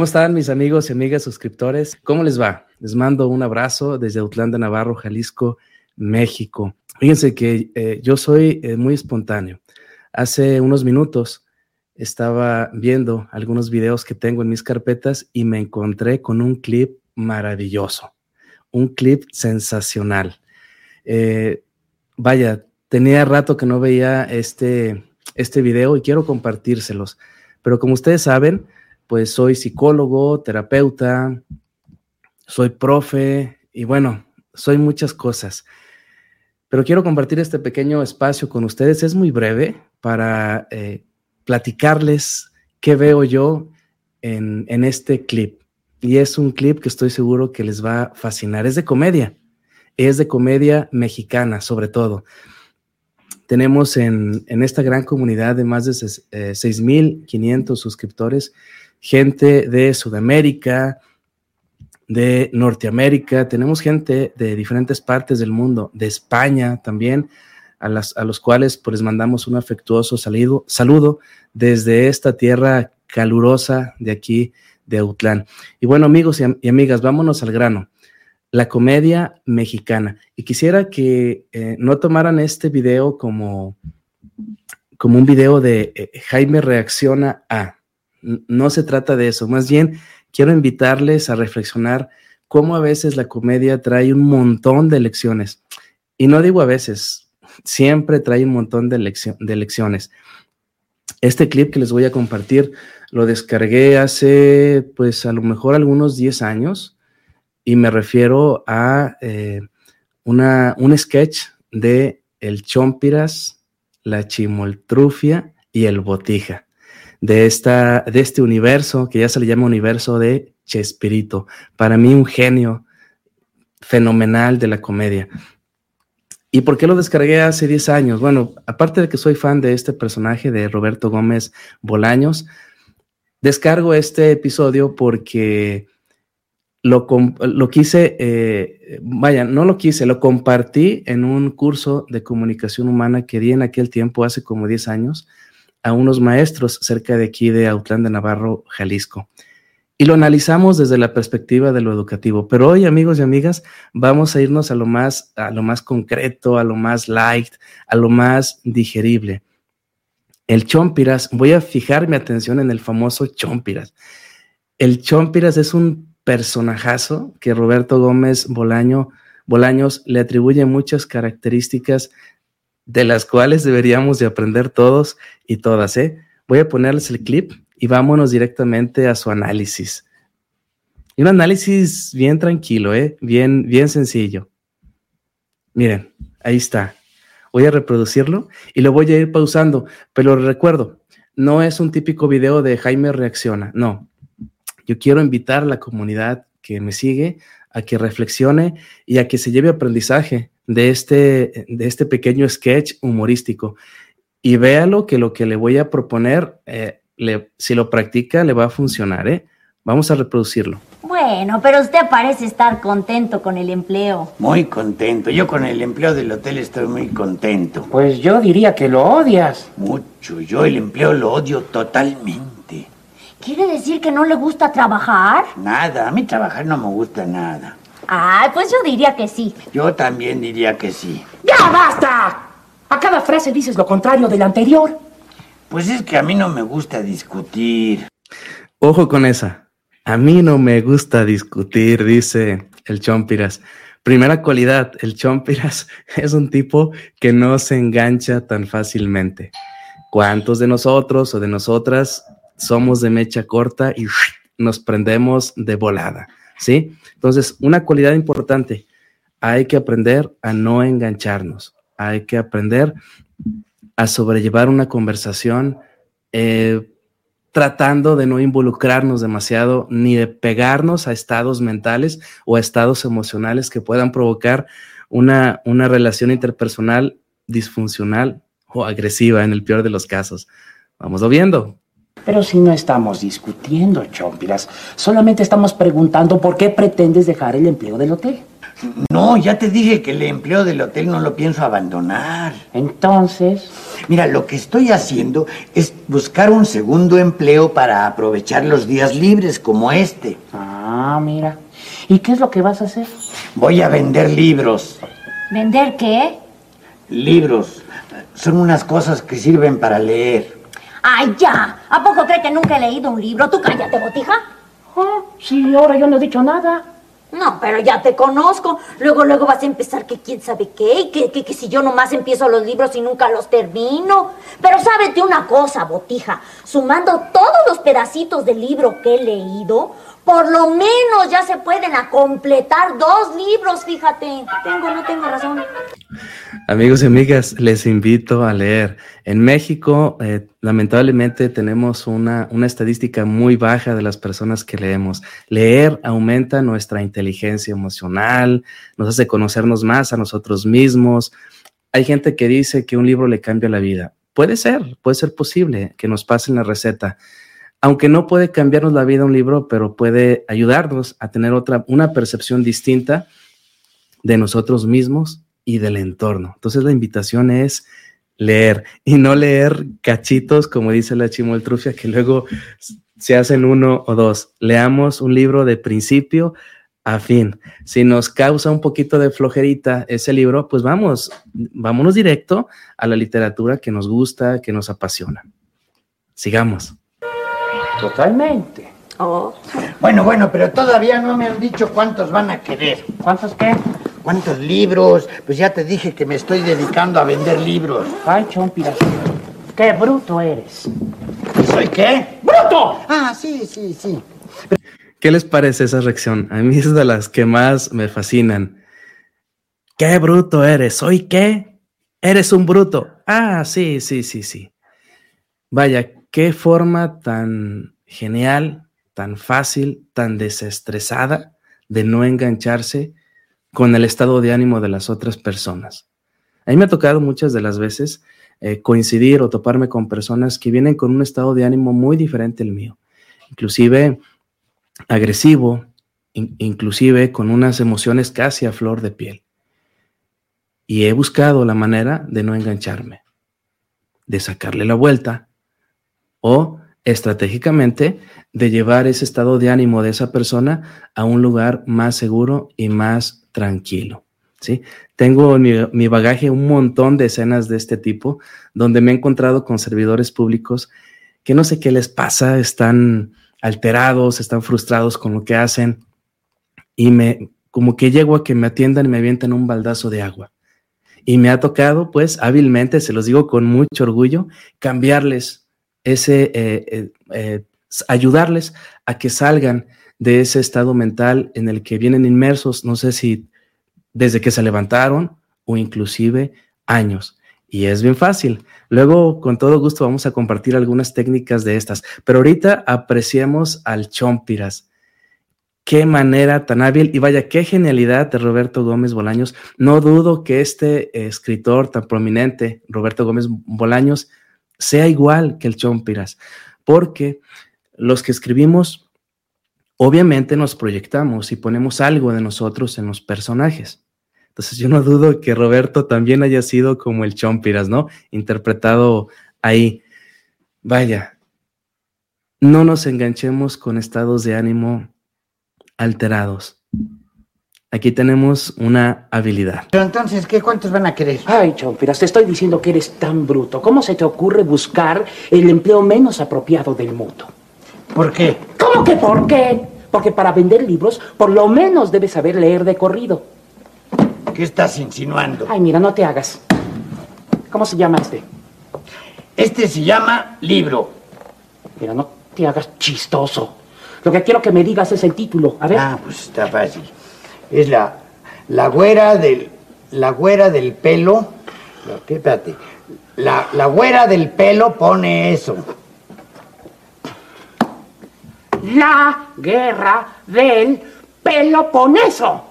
¿Cómo están mis amigos y amigas suscriptores? ¿Cómo les va? Les mando un abrazo desde Autlanda, Navarro, Jalisco, México. Fíjense que eh, yo soy eh, muy espontáneo. Hace unos minutos estaba viendo algunos videos que tengo en mis carpetas y me encontré con un clip maravilloso, un clip sensacional. Eh, vaya, tenía rato que no veía este, este video y quiero compartírselos, pero como ustedes saben, pues soy psicólogo, terapeuta, soy profe y bueno, soy muchas cosas. Pero quiero compartir este pequeño espacio con ustedes. Es muy breve para eh, platicarles qué veo yo en, en este clip. Y es un clip que estoy seguro que les va a fascinar. Es de comedia. Es de comedia mexicana, sobre todo. Tenemos en, en esta gran comunidad de más de 6.500 eh, suscriptores gente de Sudamérica, de Norteamérica, tenemos gente de diferentes partes del mundo, de España también, a, los cuales pues mandamos un afectuoso saludo, saludo desde esta tierra calurosa de aquí de Autlán. Y bueno, amigos y, amigas, vámonos al grano. La comedia mexicana. Y quisiera que eh, no tomaran este video como, como un video de eh, Jaime reacciona a. No se trata de eso, más bien quiero invitarles a reflexionar cómo a veces la comedia trae un montón de lecciones. Y no digo a veces, siempre trae un montón de, lecciones. Este clip que les voy a compartir lo descargué hace, pues a lo mejor algunos 10 años y me refiero a eh, una, un sketch de El Chompiras, la Chimoltrufia y el Botija de, esta, de este universo que ya se le llama universo de Chespirito. Para mí un genio fenomenal de la comedia. ¿Y por qué lo descargué hace 10 años? Bueno, aparte de que soy fan de este personaje de Roberto Gómez Bolaños, descargo este episodio porque lo, lo quise, eh, vaya, no lo quise, lo compartí en un curso de comunicación humana que di en aquel tiempo, hace como 10 años, a unos maestros cerca de aquí de Autlán de Navarro, Jalisco. Y lo analizamos desde la perspectiva de lo educativo. Pero hoy, amigos y amigas, vamos a irnos a lo más, a lo más concreto, a lo más light, a lo más digerible. El Chompiras, voy a fijar mi atención en el famoso Chompiras. El Chompiras es un personajazo que Roberto Gómez Bolaño, Bolaños le atribuye muchas características de las cuales deberíamos de aprender todos y todas, ¿eh? Voy a ponerles el clip y vámonos directamente a su análisis. Un análisis bien tranquilo, ¿eh? Bien, bien sencillo. Miren, ahí está. Voy a reproducirlo y lo voy a ir pausando, pero recuerdo, no es un típico video de Jaime reacciona, no. Yo quiero invitar a la comunidad que me sigue a que reflexione y a que se lleve aprendizaje de este, de este pequeño sketch humorístico. Y véalo que lo que le voy a proponer, eh, le, si lo practica, le va a funcionar. ¿eh? Vamos a reproducirlo. Bueno, pero usted parece estar contento con el empleo. Muy contento. Yo con el empleo del hotel estoy muy contento. Pues yo diría que lo odias. Mucho. Yo el empleo lo odio totalmente. ¿Quiere decir que no le gusta trabajar? Nada, a mí trabajar no me gusta nada. Ah, pues yo diría que sí. Yo también diría que sí. ¡Ya basta! A cada frase dices lo contrario de la anterior. Pues es que a mí no me gusta discutir. Ojo con esa. A mí no me gusta discutir, dice el Chompiras. Primera cualidad, el Chompiras es un tipo que no se engancha tan fácilmente. ¿Cuántos de nosotros o de nosotras somos de mecha corta y nos prendemos de volada? ¿Sí? Entonces, una cualidad importante, hay que aprender a no engancharnos, hay que aprender a sobrellevar una conversación eh, tratando de no involucrarnos demasiado ni de pegarnos a estados mentales o a estados emocionales que puedan provocar una, una relación interpersonal disfuncional o agresiva en el peor de los casos. Vamos viendo. Pero si no estamos discutiendo, Chompiras, solamente estamos preguntando por qué pretendes dejar el empleo del hotel. No, ya te dije que el empleo del hotel no lo pienso abandonar. Entonces... Mira, lo que estoy haciendo es buscar un segundo empleo para aprovechar los días libres como este. Ah, mira. ¿Y qué es lo que vas a hacer? Voy a vender libros. ¿Vender qué? Libros. Son unas cosas que sirven para leer. ¡Ay, ya! ¿A poco cree que nunca he leído un libro? Tú cállate, botija. Ah, sí, ahora yo no he dicho nada. No, pero ya te conozco. Luego, luego vas a empezar que quién sabe qué, y que, que, que si yo nomás empiezo los libros y nunca los termino. Pero sábete una cosa, botija. Sumando todos los pedacitos del libro que he leído, por lo menos ya se pueden a completar dos libros, fíjate. Tengo, no tengo razón. Amigos y amigas, les invito a leer. En México, eh, lamentablemente, tenemos una, una estadística muy baja de las personas que leemos. Leer aumenta nuestra inteligencia emocional, nos hace conocernos más a nosotros mismos. Hay gente que dice que un libro le cambia la vida. Puede ser, puede ser posible que nos pasen la receta aunque no puede cambiarnos la vida un libro, pero puede ayudarnos a tener otra, una percepción distinta de nosotros mismos y del entorno. Entonces la invitación es leer y no leer cachitos, como dice la chimoltrufia, que luego se hacen uno o dos. Leamos un libro de principio a fin. Si nos causa un poquito de flojerita ese libro, pues vamos, vámonos directo a la literatura que nos gusta, que nos apasiona. Sigamos. Totalmente. Oh. Bueno, bueno, pero todavía no me han dicho cuántos van a querer. ¿Cuántos qué? ¿Cuántos libros? Pues ya te dije que me estoy dedicando a vender libros. Ay, chompiras. Qué bruto eres. ¿Soy qué? ¡Bruto! Ah, sí, sí, sí. ¿Qué les parece esa reacción? A mí es de las que más me fascinan. ¡Qué bruto eres! ¿Soy qué? Eres un bruto. Ah, sí, sí, sí, sí. Vaya, qué forma tan genial, tan fácil, tan desestresada de no engancharse con el estado de ánimo de las otras personas. A mí me ha tocado muchas de las veces eh, coincidir o toparme con personas que vienen con un estado de ánimo muy diferente al mío, inclusive agresivo, inclusive con unas emociones casi a flor de piel. Y he buscado la manera de no engancharme, de sacarle la vuelta o estratégicamente de llevar ese estado de ánimo de esa persona a un lugar más seguro y más tranquilo. ¿sí? Tengo en mi, mi, bagaje un montón de escenas de este tipo donde me he encontrado con servidores públicos que no sé qué les pasa, están alterados, están frustrados con lo que hacen y me como que llego a que me atiendan y me avientan un baldazo de agua. Y me ha tocado, pues, hábilmente, se los digo con mucho orgullo, cambiarles ese, eh, eh, eh, ayudarles a que salgan de ese estado mental en el que vienen inmersos, no sé si desde que se levantaron o inclusive años. Y es bien fácil. Luego, con todo gusto, vamos a compartir algunas técnicas de estas. Pero ahorita apreciemos al Chompiras. Qué manera tan hábil y vaya, qué genialidad de Roberto Gómez Bolaños. No dudo que este escritor tan prominente, Roberto Gómez Bolaños, sea igual que el Chompiras, porque los que escribimos, obviamente nos proyectamos y ponemos algo de nosotros en los personajes. Entonces yo no dudo que Roberto también haya sido como el Chompiras, ¿no? Interpretado ahí. Vaya, no nos enganchemos con estados de ánimo alterados. Aquí tenemos una habilidad. Pero entonces, ¿qué cuántos van a querer? Ay, Chompiras, te estoy diciendo que eres tan bruto. ¿Cómo se te ocurre buscar el empleo menos apropiado del mundo? ¿Por qué? ¿Cómo que por qué? Porque para vender libros, por lo menos debes saber leer de corrido. ¿Qué estás insinuando? Ay, mira, no te hagas. ¿Cómo se llama este? Este se llama libro. Mira, no te hagas chistoso. Lo que quiero que me digas es el título. A ver. Ah, pues está fácil. Es la, la güera del, la güera del pelo espérate. La, la güera del pelo pone eso. La guerra del Peloponeso.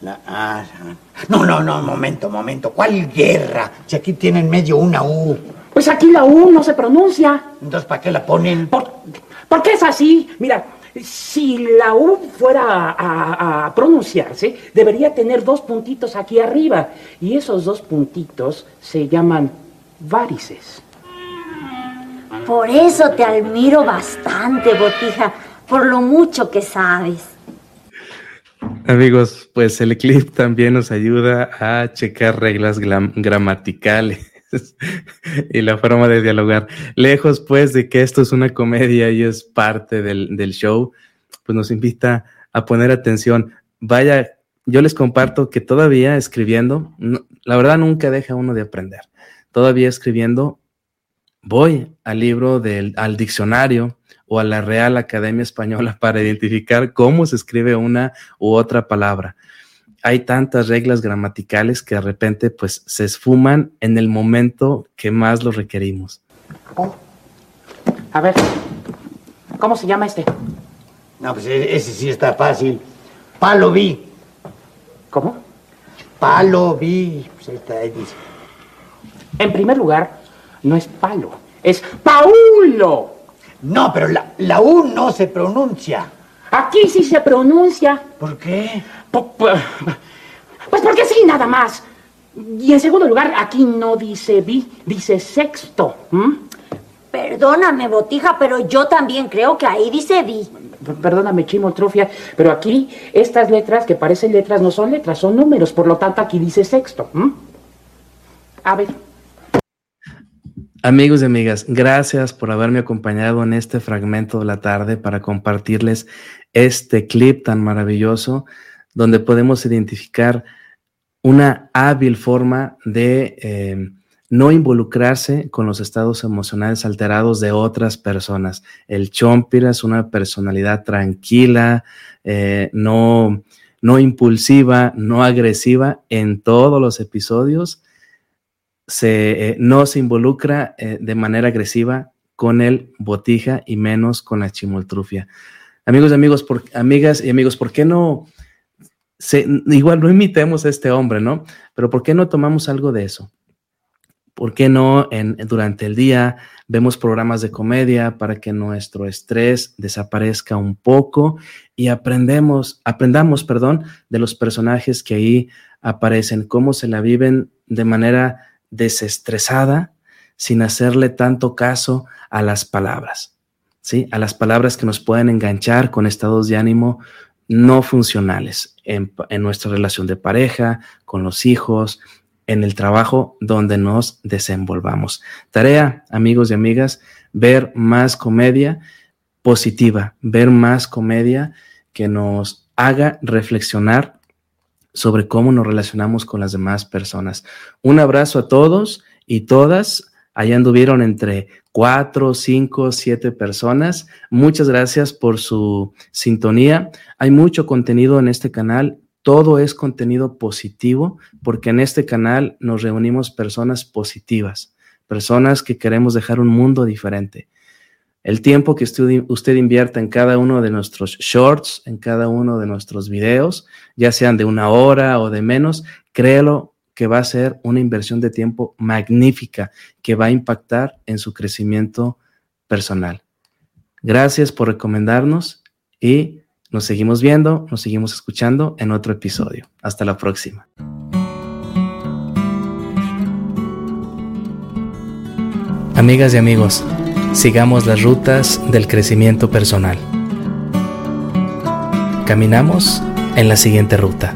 La- ah, no, no, no, momento, momento. ¿Cuál guerra? Si aquí tienen medio una U. Pues aquí la U no se pronuncia. Entonces, ¿para qué la ponen? ¿Por, por qué es así? Mira, si la U fuera a, a pronunciarse, debería tener dos puntitos aquí arriba. Y esos dos puntitos se llaman varices. Por eso te admiro bastante, Botija, por lo mucho que sabes. Amigos, pues el clip también nos ayuda a checar reglas gramaticales y la forma de dialogar. Lejos, pues, de que esto es una comedia y es parte del, del show, pues nos invita a poner atención. Vaya, yo les comparto que todavía escribiendo, la verdad nunca deja uno de aprender. Todavía escribiendo, voy al libro del, al diccionario o a la Real Academia Española para identificar cómo se escribe una u otra palabra. Hay tantas reglas gramaticales que de repente pues se esfuman en el momento que más lo requerimos. A ver, ¿cómo se llama este? No, pues e- ese sí está fácil. Palo vi. ¿Cómo? Palo vi. Pues ahí está, ahí dice. En primer lugar, no es palo, es Paulo. No, pero la, la U no se pronuncia. Aquí sí se pronuncia. ¿Por qué? Po- po- Pues porque sí, nada más. Y en segundo lugar, aquí no dice bi, dice sexto. Perdóname, Botija, pero yo también creo que ahí dice di. P- Perdóname, Chimo Trufia, pero aquí estas letras que parecen letras no son letras, son números, por lo tanto aquí dice sexto. A ver, Amigos y amigas, gracias por haberme acompañado en este fragmento de la tarde para compartirles este clip tan maravilloso donde podemos identificar una hábil forma de eh, no involucrarse con los estados emocionales alterados de otras personas. El Chompira es una personalidad tranquila, eh, no, no impulsiva, no agresiva en todos los episodios se, eh, no se involucra eh, de manera agresiva con el botija y menos con la chimoltrufia. Amigos y amigos, amigas y amigos, ¿por qué no? Se, igual no imitemos a este hombre, ¿no? Pero ¿por qué no tomamos algo de eso? ¿Por qué no durante el día vemos programas de comedia para que nuestro estrés desaparezca un poco y aprendemos, aprendamos, perdón, de los personajes que ahí aparecen, cómo se la viven de manera desestresada, sin hacerle tanto caso a las palabras, ¿sí? A las palabras que nos pueden enganchar con estados de ánimo no funcionales en, en nuestra relación de pareja, con los hijos, en el trabajo donde nos desenvolvamos. Tarea, amigos y amigas, ver más comedia positiva, ver más comedia que nos haga reflexionar sobre cómo nos relacionamos con las demás personas. Un abrazo a todos y todas. Allá anduvieron entre cuatro, cinco, siete personas. Muchas gracias por su sintonía. Hay mucho contenido en este canal. Todo es contenido positivo porque en este canal nos reunimos personas positivas, personas que queremos dejar un mundo diferente. El tiempo que usted, invierta en cada uno de nuestros shorts, en cada uno de nuestros videos, ya sean de una hora o de menos, créelo que va a ser una inversión de tiempo magnífica que va a impactar en su crecimiento personal. Gracias por recomendarnos y nos seguimos viendo, nos seguimos escuchando en otro episodio. Hasta la próxima. Amigas y amigos, sigamos las rutas del crecimiento personal. Caminamos en la siguiente ruta.